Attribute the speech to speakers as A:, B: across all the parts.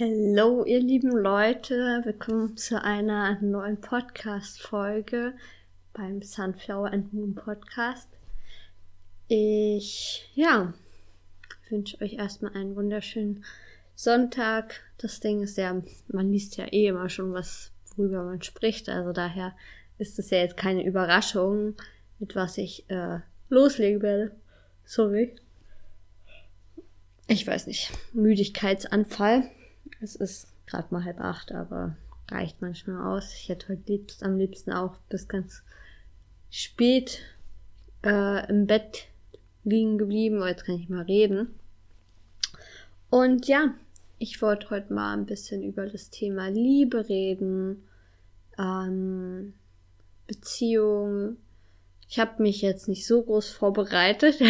A: Hallo, ihr lieben Leute, willkommen zu einer neuen Podcast-Folge beim Sunflower and Moon Podcast. Ich, ja, wünsche euch erstmal einen wunderschönen Sonntag. Das Ding ist ja, man liest ja eh immer schon was, worüber man spricht, also daher ist es ja jetzt keine Überraschung, mit was ich äh, loslegen werde. Sorry. Ich weiß nicht. Müdigkeitsanfall. Es ist gerade mal halb acht, aber reicht manchmal aus. Ich hätte heute liebst, am liebsten auch bis ganz spät äh, im Bett liegen geblieben, aber jetzt kann ich mal reden. Und ja, ich wollte heute mal ein bisschen über das Thema Liebe reden, ähm, Beziehung. Ich habe mich jetzt nicht so groß vorbereitet.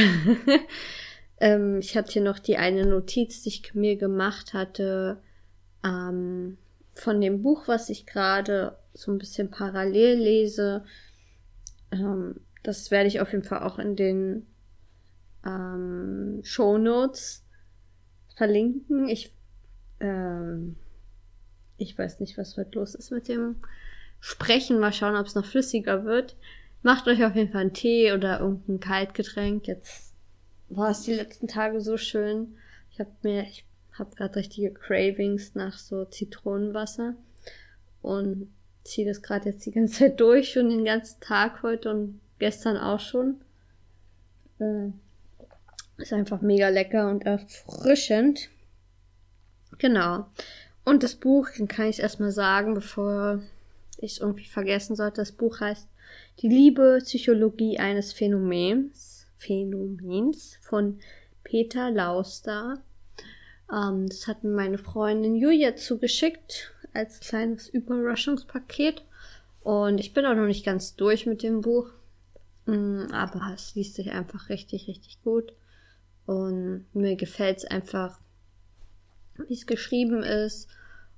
A: ähm, ich hatte hier noch die eine Notiz, die ich mir gemacht hatte, ähm, von dem Buch, was ich gerade so ein bisschen parallel lese. Ähm, das werde ich auf jeden Fall auch in den ähm, Show Notes verlinken. Ich, ähm, ich weiß nicht, was heute los ist mit dem Sprechen. Mal schauen, ob es noch flüssiger wird. Macht euch auf jeden Fall einen Tee oder irgendein Kaltgetränk. Jetzt war es die letzten Tage so schön. Ich habe mir, ich habe gerade richtige Cravings nach so Zitronenwasser und ziehe das gerade jetzt die ganze Zeit durch schon den ganzen Tag heute und gestern auch schon. Äh, ist einfach mega lecker und erfrischend. Genau. Und das Buch, dann kann ich es erstmal sagen, bevor ich es irgendwie vergessen sollte. Das Buch heißt Die Liebe, Psychologie eines Phänomens, Phänomens von Peter Lauster. Ähm, das hat mir meine Freundin Julia zugeschickt als kleines Überraschungspaket. Und ich bin auch noch nicht ganz durch mit dem Buch. Mm, aber es liest sich einfach richtig, richtig gut. Und mir gefällt es einfach, wie es geschrieben ist.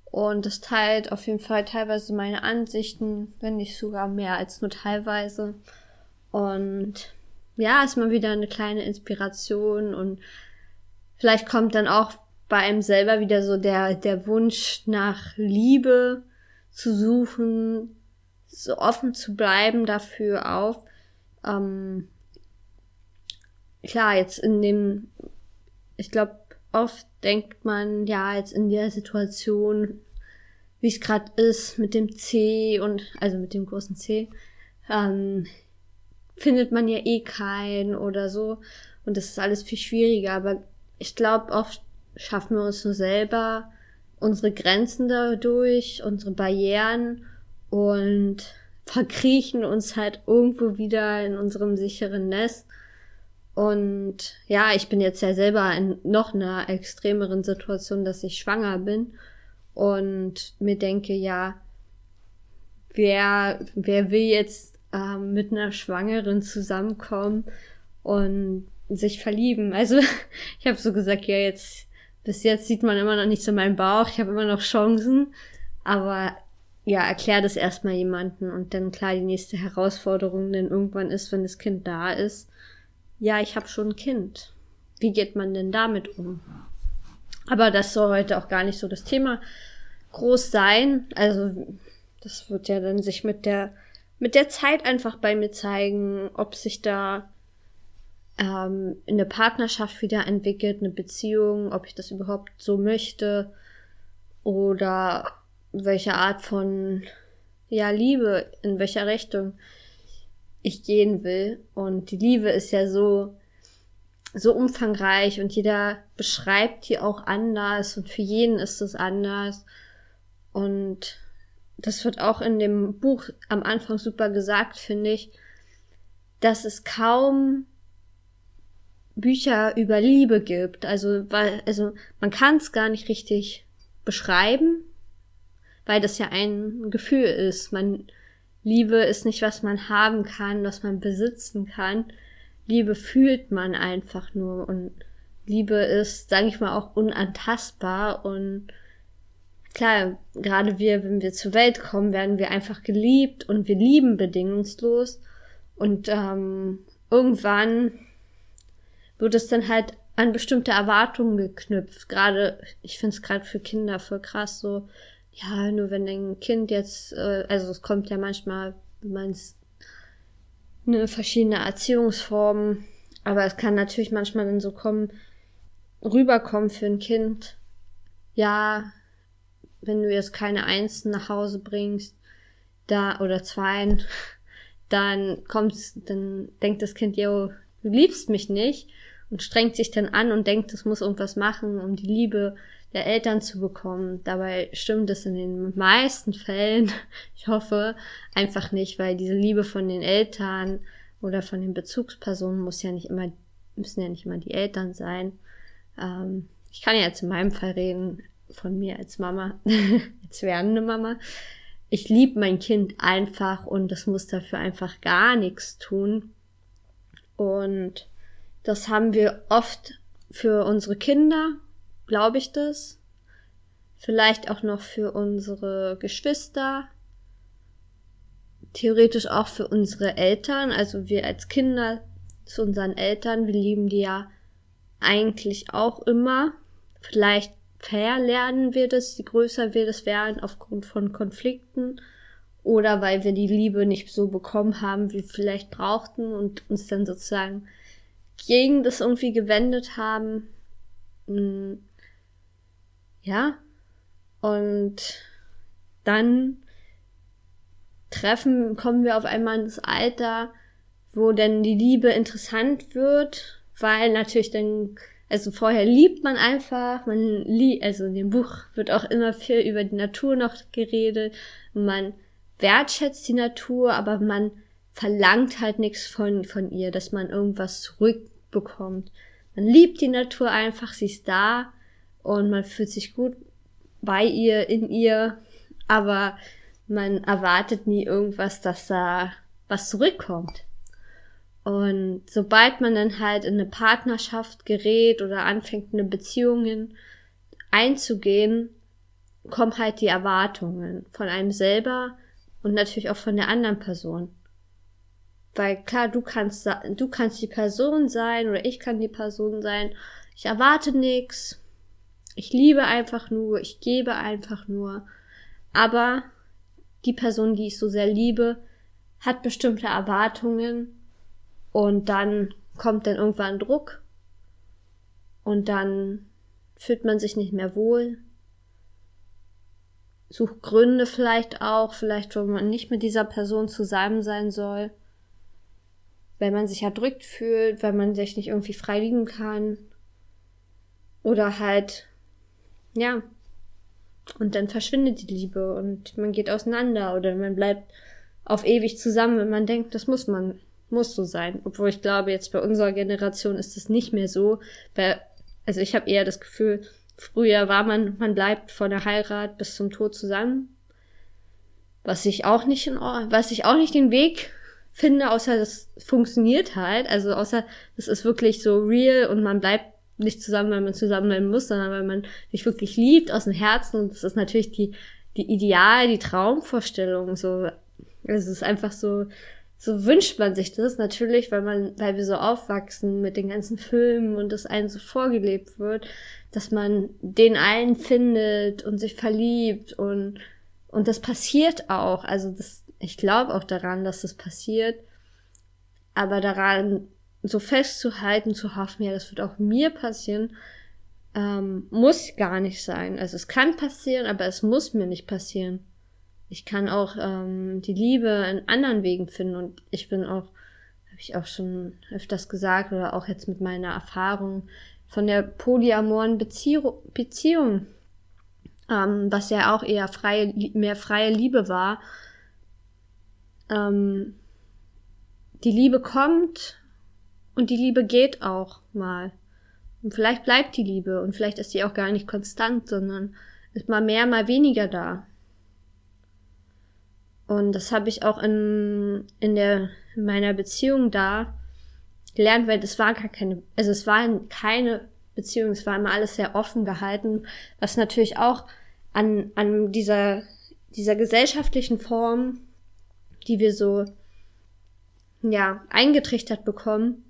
A: Und es teilt auf jeden Fall teilweise meine Ansichten, wenn nicht sogar mehr als nur teilweise. Und ja, ist mal wieder eine kleine Inspiration und vielleicht kommt dann auch bei einem selber wieder so der, der Wunsch nach Liebe zu suchen, so offen zu bleiben dafür auf. Ähm, klar, jetzt in dem, ich glaube, oft denkt man, ja, jetzt in der Situation, wie es gerade ist, mit dem C und, also mit dem großen C, ähm, findet man ja eh keinen oder so. Und das ist alles viel schwieriger. Aber ich glaube, oft schaffen wir uns nur selber unsere Grenzen dadurch, unsere Barrieren und verkriechen uns halt irgendwo wieder in unserem sicheren Nest. Und ja, ich bin jetzt ja selber in noch einer extremeren Situation, dass ich schwanger bin und mir denke, ja, wer, wer will jetzt ähm, mit einer Schwangeren zusammenkommen und sich verlieben? Also ich habe so gesagt, ja, jetzt bis jetzt sieht man immer noch nicht so meinen Bauch, ich habe immer noch Chancen, aber ja, erklär das erstmal jemanden und dann klar die nächste Herausforderung denn irgendwann ist, wenn das Kind da ist. Ja, ich habe schon ein Kind. Wie geht man denn damit um? Aber das soll heute auch gar nicht so das Thema groß sein. Also das wird ja dann sich mit der mit der Zeit einfach bei mir zeigen, ob sich da ähm, eine Partnerschaft wieder entwickelt, eine Beziehung, ob ich das überhaupt so möchte oder welche Art von ja Liebe, in welcher Richtung ich gehen will. Und die Liebe ist ja so so umfangreich und jeder beschreibt die auch anders und für jeden ist es anders. Und das wird auch in dem Buch am Anfang super gesagt, finde ich, dass es kaum Bücher über Liebe gibt. Also, weil, also man kann es gar nicht richtig beschreiben, weil das ja ein Gefühl ist. Man Liebe ist nicht, was man haben kann, was man besitzen kann. Liebe fühlt man einfach nur und Liebe ist, sage ich mal, auch unantastbar und klar, gerade wir, wenn wir zur Welt kommen, werden wir einfach geliebt und wir lieben bedingungslos und ähm, irgendwann wird es dann halt an bestimmte Erwartungen geknüpft. Gerade, ich finde es gerade für Kinder voll krass so, ja, nur wenn dein Kind jetzt, äh, also es kommt ja manchmal, wenn man es eine verschiedene Erziehungsformen, aber es kann natürlich manchmal dann so kommen, rüberkommen für ein Kind, ja, wenn du jetzt keine Einsen nach Hause bringst, da, oder Zweien, dann kommt's, dann denkt das Kind, yo, du liebst mich nicht und strengt sich dann an und denkt, es muss irgendwas machen, um die Liebe der Eltern zu bekommen. Dabei stimmt es in den meisten Fällen, ich hoffe, einfach nicht, weil diese Liebe von den Eltern oder von den Bezugspersonen muss ja nicht immer, müssen ja nicht immer die Eltern sein. Ähm, ich kann ja jetzt in meinem Fall reden, von mir als Mama, als werdende Mama. Ich liebe mein Kind einfach und das muss dafür einfach gar nichts tun. Und das haben wir oft für unsere Kinder, glaube ich das. Vielleicht auch noch für unsere Geschwister. Theoretisch auch für unsere Eltern. Also wir als Kinder zu unseren Eltern. Wir lieben die ja eigentlich auch immer. Vielleicht verlernen wir das, je größer wir das werden aufgrund von Konflikten oder weil wir die Liebe nicht so bekommen haben, wie wir vielleicht brauchten und uns dann sozusagen gegen das irgendwie gewendet haben. Hm. Ja. Und dann treffen, kommen wir auf einmal in das Alter, wo denn die Liebe interessant wird, weil natürlich dann also vorher liebt man einfach, man liebt, also in dem Buch wird auch immer viel über die Natur noch geredet. Man wertschätzt die Natur, aber man verlangt halt nichts von, von ihr, dass man irgendwas zurückbekommt. Man liebt die Natur einfach, sie ist da und man fühlt sich gut bei ihr, in ihr, aber man erwartet nie irgendwas, dass da was zurückkommt. Und sobald man dann halt in eine Partnerschaft gerät oder anfängt, eine Beziehungen einzugehen, kommen halt die Erwartungen von einem selber und natürlich auch von der anderen Person. Weil klar, du kannst, du kannst die Person sein oder ich kann die Person sein. Ich erwarte nichts. Ich liebe einfach nur, ich gebe einfach nur. Aber die Person, die ich so sehr liebe, hat bestimmte Erwartungen und dann kommt dann irgendwann Druck und dann fühlt man sich nicht mehr wohl. Sucht Gründe vielleicht auch, vielleicht, wo man nicht mit dieser Person zusammen sein soll. Wenn man sich erdrückt fühlt, weil man sich nicht irgendwie frei lieben kann. Oder halt, ja. Und dann verschwindet die Liebe und man geht auseinander oder man bleibt auf ewig zusammen, wenn man denkt, das muss man muss so sein. Obwohl ich glaube, jetzt bei unserer Generation ist es nicht mehr so. Weil, also ich habe eher das Gefühl, früher war man, man bleibt vor der Heirat bis zum Tod zusammen. Was ich auch nicht in, was ich auch nicht den Weg finde, außer das funktioniert halt. Also außer es ist wirklich so real und man bleibt nicht zusammen, weil man zusammenbleiben muss, sondern weil man sich wirklich liebt aus dem Herzen. Und das ist natürlich die, die Ideal, die Traumvorstellung. So, es ist einfach so, so wünscht man sich das natürlich, weil man, weil wir so aufwachsen mit den ganzen Filmen und das einen so vorgelebt wird, dass man den einen findet und sich verliebt und, und das passiert auch. Also das, ich glaube auch daran, dass das passiert. Aber daran so festzuhalten, zu hoffen, ja, das wird auch mir passieren, ähm, muss gar nicht sein. Also es kann passieren, aber es muss mir nicht passieren ich kann auch ähm, die Liebe in anderen Wegen finden und ich bin auch, habe ich auch schon öfters gesagt oder auch jetzt mit meiner Erfahrung von der polyamoren Beziehung, Beziehung ähm, was ja auch eher freie, mehr freie Liebe war. Ähm, die Liebe kommt und die Liebe geht auch mal. Und vielleicht bleibt die Liebe und vielleicht ist die auch gar nicht konstant, sondern ist mal mehr, mal weniger da. Und das habe ich auch in, in der, in meiner Beziehung da gelernt, weil das war gar keine, also es war keine Beziehung, es war immer alles sehr offen gehalten, was natürlich auch an, an dieser, dieser gesellschaftlichen Form, die wir so, ja, eingetrichtert bekommen,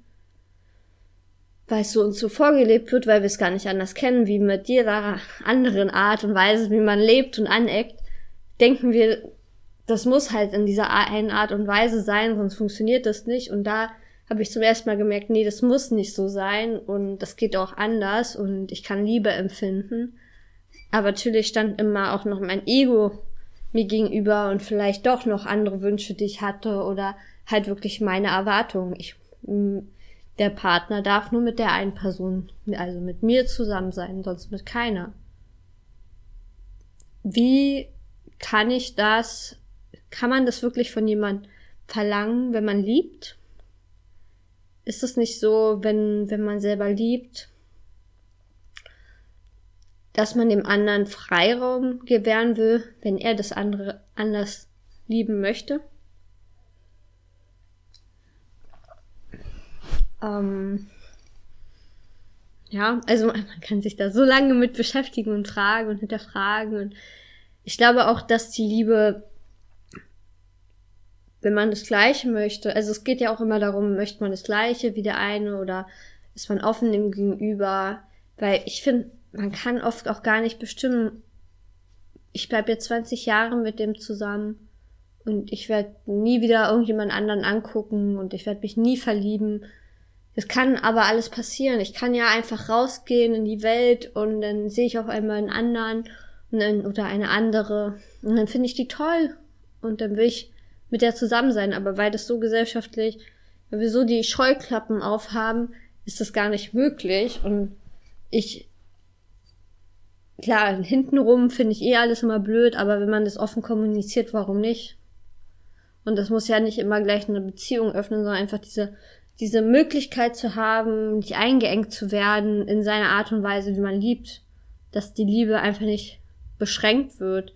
A: weil es so uns so vorgelebt wird, weil wir es gar nicht anders kennen, wie mit jeder anderen Art und Weise, wie man lebt und aneckt, denken wir, das muss halt in dieser einen Art und Weise sein, sonst funktioniert das nicht. Und da habe ich zum ersten Mal gemerkt, nee, das muss nicht so sein und das geht auch anders und ich kann Liebe empfinden. Aber natürlich stand immer auch noch mein Ego mir gegenüber und vielleicht doch noch andere Wünsche, die ich hatte oder halt wirklich meine Erwartungen. Ich, der Partner darf nur mit der einen Person, also mit mir zusammen sein, sonst mit keiner. Wie kann ich das, kann man das wirklich von jemand verlangen, wenn man liebt? Ist es nicht so, wenn, wenn man selber liebt, dass man dem anderen Freiraum gewähren will, wenn er das andere anders lieben möchte. Ähm ja, also man kann sich da so lange mit beschäftigen und fragen und hinterfragen. Und ich glaube auch, dass die Liebe, wenn man das Gleiche möchte, also es geht ja auch immer darum, möchte man das Gleiche wie der eine oder ist man offen dem Gegenüber, weil ich finde, man kann oft auch gar nicht bestimmen, ich bleib jetzt 20 Jahre mit dem zusammen und ich werde nie wieder irgendjemand anderen angucken und ich werde mich nie verlieben. Das kann aber alles passieren. Ich kann ja einfach rausgehen in die Welt und dann sehe ich auf einmal einen anderen dann, oder eine andere und dann finde ich die toll und dann will ich mit der zusammen sein. Aber weil das so gesellschaftlich, weil wir so die Scheuklappen aufhaben, ist das gar nicht möglich und ich klar, hintenrum finde ich eh alles immer blöd, aber wenn man das offen kommuniziert, warum nicht? Und das muss ja nicht immer gleich eine Beziehung öffnen, sondern einfach diese, diese Möglichkeit zu haben, nicht eingeengt zu werden in seiner Art und Weise, wie man liebt. Dass die Liebe einfach nicht beschränkt wird.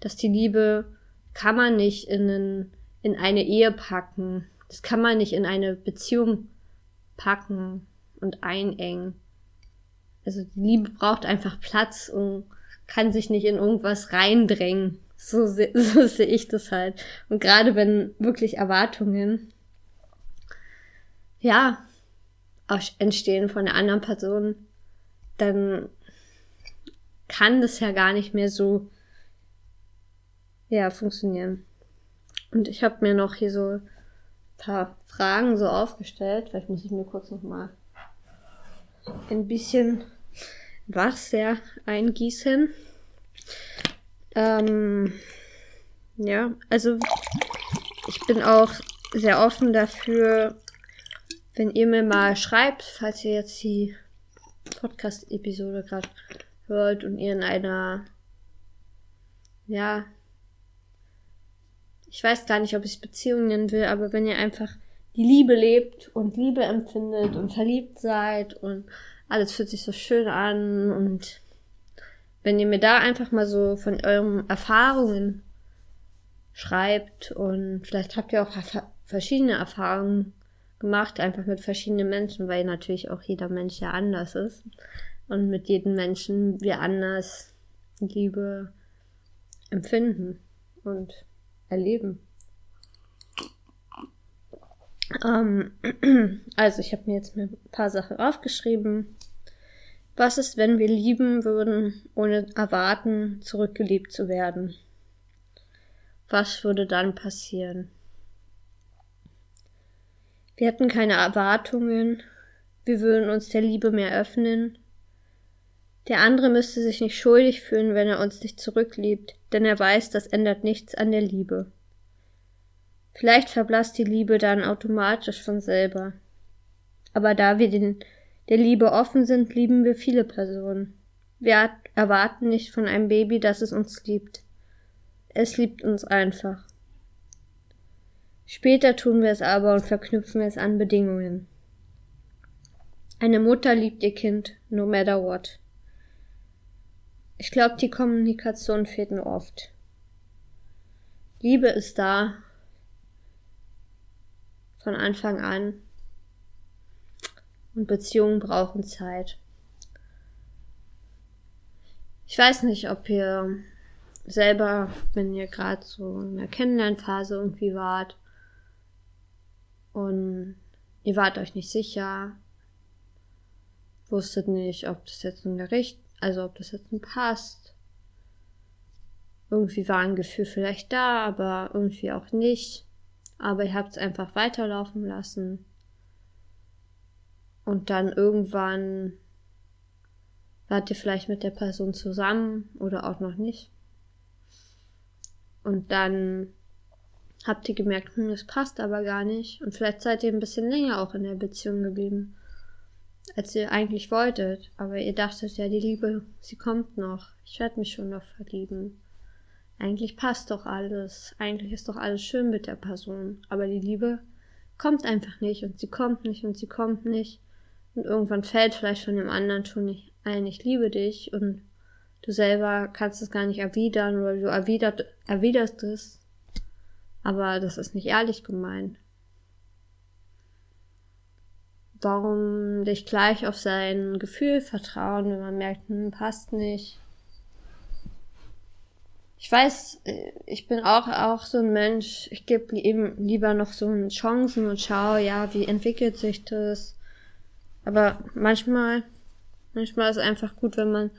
A: Dass die Liebe kann man nicht in, einen, in eine Ehe packen. Das kann man nicht in eine Beziehung packen und einengen. Also die Liebe braucht einfach Platz und kann sich nicht in irgendwas reindrängen. So, se so sehe ich das halt. Und gerade wenn wirklich Erwartungen, ja, entstehen von der anderen Person, dann kann das ja gar nicht mehr so, ja, funktionieren. Und ich habe mir noch hier so ein paar Fragen so aufgestellt. Vielleicht muss ich mir kurz noch mal ein bisschen Wasser eingießen. Ähm, ja, also ich bin auch sehr offen dafür, wenn ihr mir mal schreibt, falls ihr jetzt die Podcast-Episode gerade hört und ihr in einer, ja, ich weiß gar nicht, ob ich Beziehungen nennen will, aber wenn ihr einfach die Liebe lebt und Liebe empfindet und verliebt seid und alles fühlt sich so schön an und wenn ihr mir da einfach mal so von euren Erfahrungen schreibt und vielleicht habt ihr auch verschiedene Erfahrungen gemacht, einfach mit verschiedenen Menschen, weil natürlich auch jeder Mensch ja anders ist und mit jedem Menschen wir anders Liebe empfinden und erleben. Ähm, also ich habe mir jetzt ein paar Sachen aufgeschrieben. Was ist, wenn wir lieben würden, ohne erwarten, zurückgeliebt zu werden? Was würde dann passieren? Wir hätten keine Erwartungen, wir würden uns der Liebe mehr öffnen. Der andere müsste sich nicht schuldig fühlen, wenn er uns nicht zurückliebt, denn er weiß, das ändert nichts an der Liebe. Vielleicht verblasst die Liebe dann automatisch von selber. Aber da wir den, der Liebe offen sind, lieben wir viele Personen. Wir erwarten nicht von einem Baby, dass es uns liebt. Es liebt uns einfach. Später tun wir es aber und verknüpfen es an Bedingungen. Eine Mutter liebt ihr Kind, no matter what. Ich glaube, die Kommunikation fehlt nur oft. Liebe ist da, von Anfang an. Und Beziehungen brauchen Zeit. Ich weiß nicht, ob ihr selber, wenn ihr gerade so in der Kennenlernphase irgendwie wart und ihr wart euch nicht sicher wusstet nicht, ob das jetzt in der Richt, also ob das jetzt passt. Irgendwie war ein Gefühl vielleicht da, aber irgendwie auch nicht. Aber ihr habt es einfach weiterlaufen lassen. Und dann irgendwann wart ihr vielleicht mit der Person zusammen oder auch noch nicht. Und dann habt ihr gemerkt, hm, das passt aber gar nicht. Und vielleicht seid ihr ein bisschen länger auch in der Beziehung geblieben, als ihr eigentlich wolltet. Aber ihr dachtet ja, die Liebe, sie kommt noch. Ich werde mich schon noch verlieben. Eigentlich passt doch alles. Eigentlich ist doch alles schön mit der Person. Aber die Liebe kommt einfach nicht und sie kommt nicht und sie kommt nicht. Und irgendwann fällt vielleicht von dem anderen schon nicht ein, ich liebe dich und du selber kannst es gar nicht erwidern oder du erwidert, erwiderst es. Aber das ist nicht ehrlich gemeint. Warum dich gleich auf sein Gefühl vertrauen, wenn man merkt, hm, passt nicht? ich weiß, äh, ich bin auch, auch so ein Mensch, ich gebe eben lieber noch so Chancen und schaue, ja, wie entwickelt sich das. Aber manchmal, manchmal ist es einfach gut, wenn man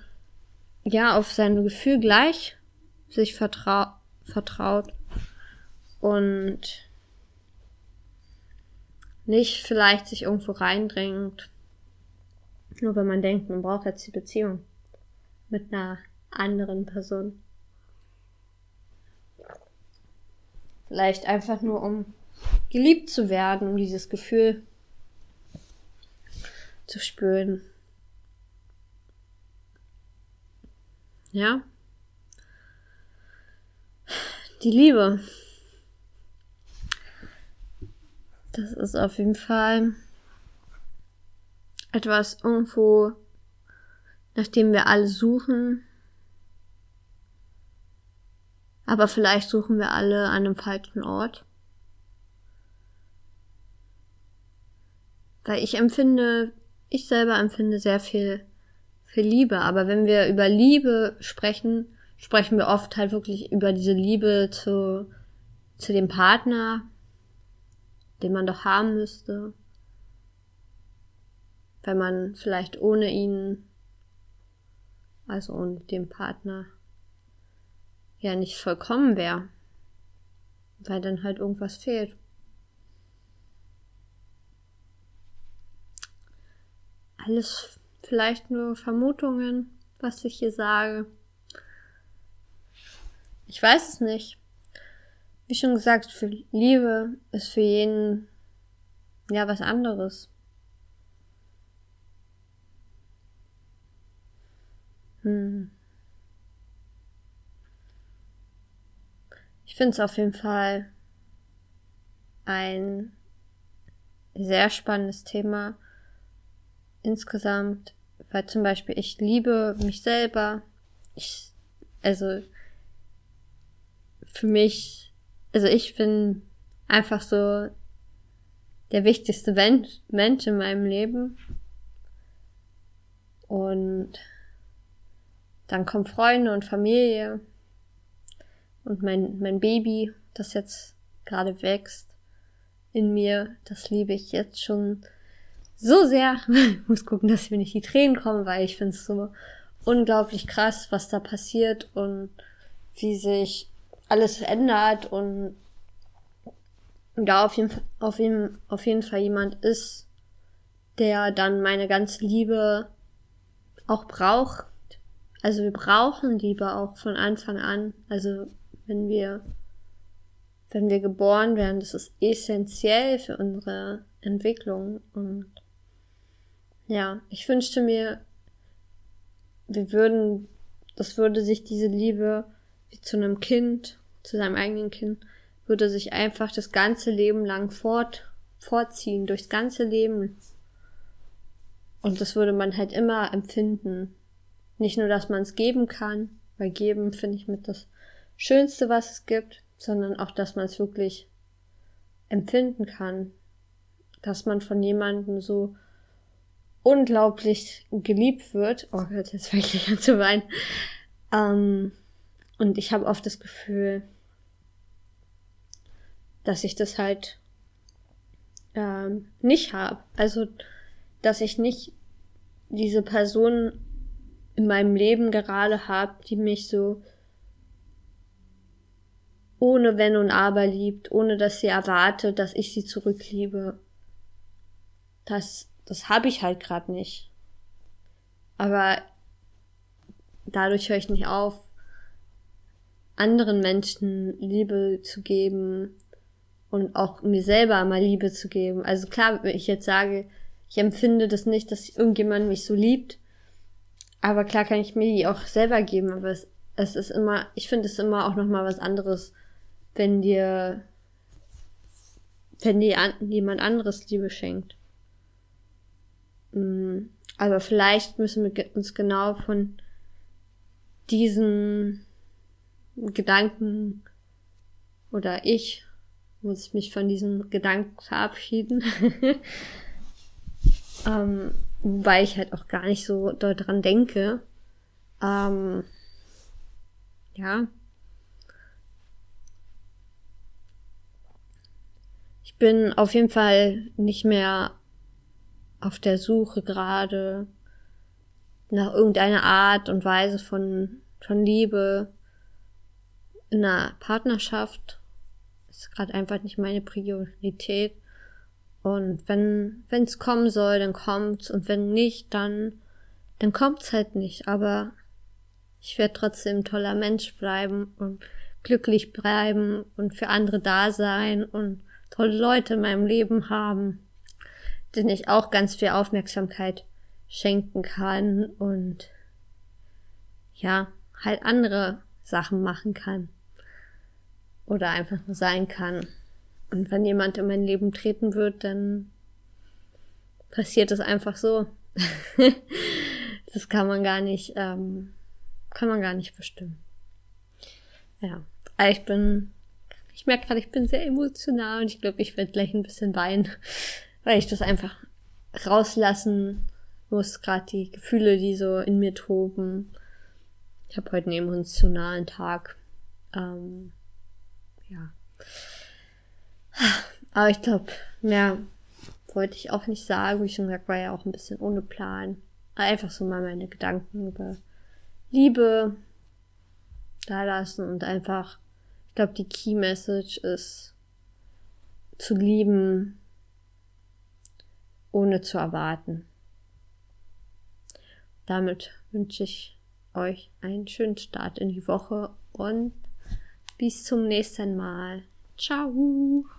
A: ja auf sein Gefühl gleich sich vertrau vertraut und nicht vielleicht sich irgendwo reindrängt, nur wenn man denkt, man braucht jetzt die Beziehung mit einer anderen Person. Vielleicht einfach nur, um geliebt zu werden, um dieses Gefühl zu spüren. Ja? Die Liebe. Das ist auf jeden Fall etwas irgendwo, nachdem wir alle suchen, aber vielleicht suchen wir alle an einem falschen Ort. Weil ich empfinde, ich selber empfinde sehr viel, viel Liebe. Aber wenn wir über Liebe sprechen, sprechen wir oft halt wirklich über diese Liebe zu, zu dem Partner, den man doch haben müsste. Weil man vielleicht ohne ihn, also ohne den Partner, ja nicht vollkommen wäre. Weil dann halt irgendwas fehlt. Alles vielleicht nur Vermutungen, was ich hier sage. Ich weiß es nicht. Wie schon gesagt, für Liebe ist für jeden ja was anderes. Hm. Ich finde es auf jeden Fall ein sehr spannendes Thema insgesamt, weil zum Beispiel ich liebe mich selber. Ich, also für mich, also ich bin einfach so der wichtigste Mensch, Mensch in meinem Leben. Und dann kommen Freunde und Familie. Und mein, mein Baby, das jetzt gerade wächst in mir, das liebe ich jetzt schon so sehr. Ich muss gucken, dass mir nicht die Tränen kommen, weil ich finde es so unglaublich krass, was da passiert und wie sich alles ändert und da auf jeden, Fall, auf, jeden, auf jeden Fall jemand ist, der dann meine ganze Liebe auch braucht. Also wir brauchen Liebe auch von Anfang an. Also wenn wir, wenn wir geboren werden. Das ist essentiell für unsere Entwicklung. Und ja, ich wünschte mir, wir würden, das würde sich diese Liebe wie zu einem Kind, zu seinem eigenen Kind, würde sich einfach das ganze Leben lang fort, fortziehen, durchs ganze Leben. Und das würde man halt immer empfinden. Nicht nur, dass man es geben kann, weil geben finde ich mit das Schönste, was es gibt, sondern auch, dass man es wirklich empfinden kann, dass man von jemandem so unglaublich geliebt wird. Oh Gott, jetzt fange ich an zu weinen. Ähm, und ich habe oft das Gefühl, dass ich das halt ähm, nicht habe. Also, dass ich nicht diese Person in meinem Leben gerade habe, die mich so ohne Wenn und Aber liebt, ohne dass sie erwartet, dass ich sie zurückliebe. Das, das habe ich halt gerade nicht. Aber dadurch höre ich nicht auf, anderen Menschen Liebe zu geben und auch mir selber mal Liebe zu geben. Also klar, wenn ich jetzt sage, ich empfinde das nicht, dass irgendjemand mich so liebt, aber klar kann ich mir die auch selber geben, aber es, es ist immer, ich finde es immer auch nochmal was anderes, wenn dir, wenn dir an, jemand anderes Liebe schenkt. Mm, aber vielleicht müssen wir uns genau von diesen Gedanken oder ich muss mich von diesen Gedanken verabschieden. ähm, wobei ich halt auch gar nicht so dort dran denke. Ähm, ja. Ich bin auf jeden Fall nicht mehr auf der Suche gerade nach irgendeiner Art und Weise von, von Liebe in einer Partnerschaft. Ist gerade einfach nicht meine Priorität. Und wenn es kommen soll, dann kommt's. Und wenn nicht, dann, dann kommt's halt nicht. Aber ich werde trotzdem ein toller Mensch bleiben und glücklich bleiben und für andere da sein und tolle Leute in meinem Leben haben, denen ich auch ganz viel Aufmerksamkeit schenken kann und ja, halt andere Sachen machen kann. Oder einfach nur sein kann. Und wenn jemand in mein Leben treten wird, dann passiert es einfach so. das kann man gar nicht, ähm, kann man gar nicht bestimmen. Ja, ich bin, ich merke gerade, ich bin sehr emotional und ich glaube, ich werde gleich ein bisschen weinen, weil ich das einfach rauslassen muss, gerade die Gefühle, die so in mir toben. Ich habe heute einen emotionalen Tag. Ähm, ja. Aber ich glaube, mehr wollte ich auch nicht sagen. Wie schon gesagt, war ja auch ein bisschen ohne Plan. Einfach so mal meine Gedanken über Liebe da lassen und einfach, ich glaube, die Key Message ist zu lieben, ohne zu erwarten. Damit wünsche ich euch einen schönen Start in die Woche und bis zum nächsten Mal. Ciao.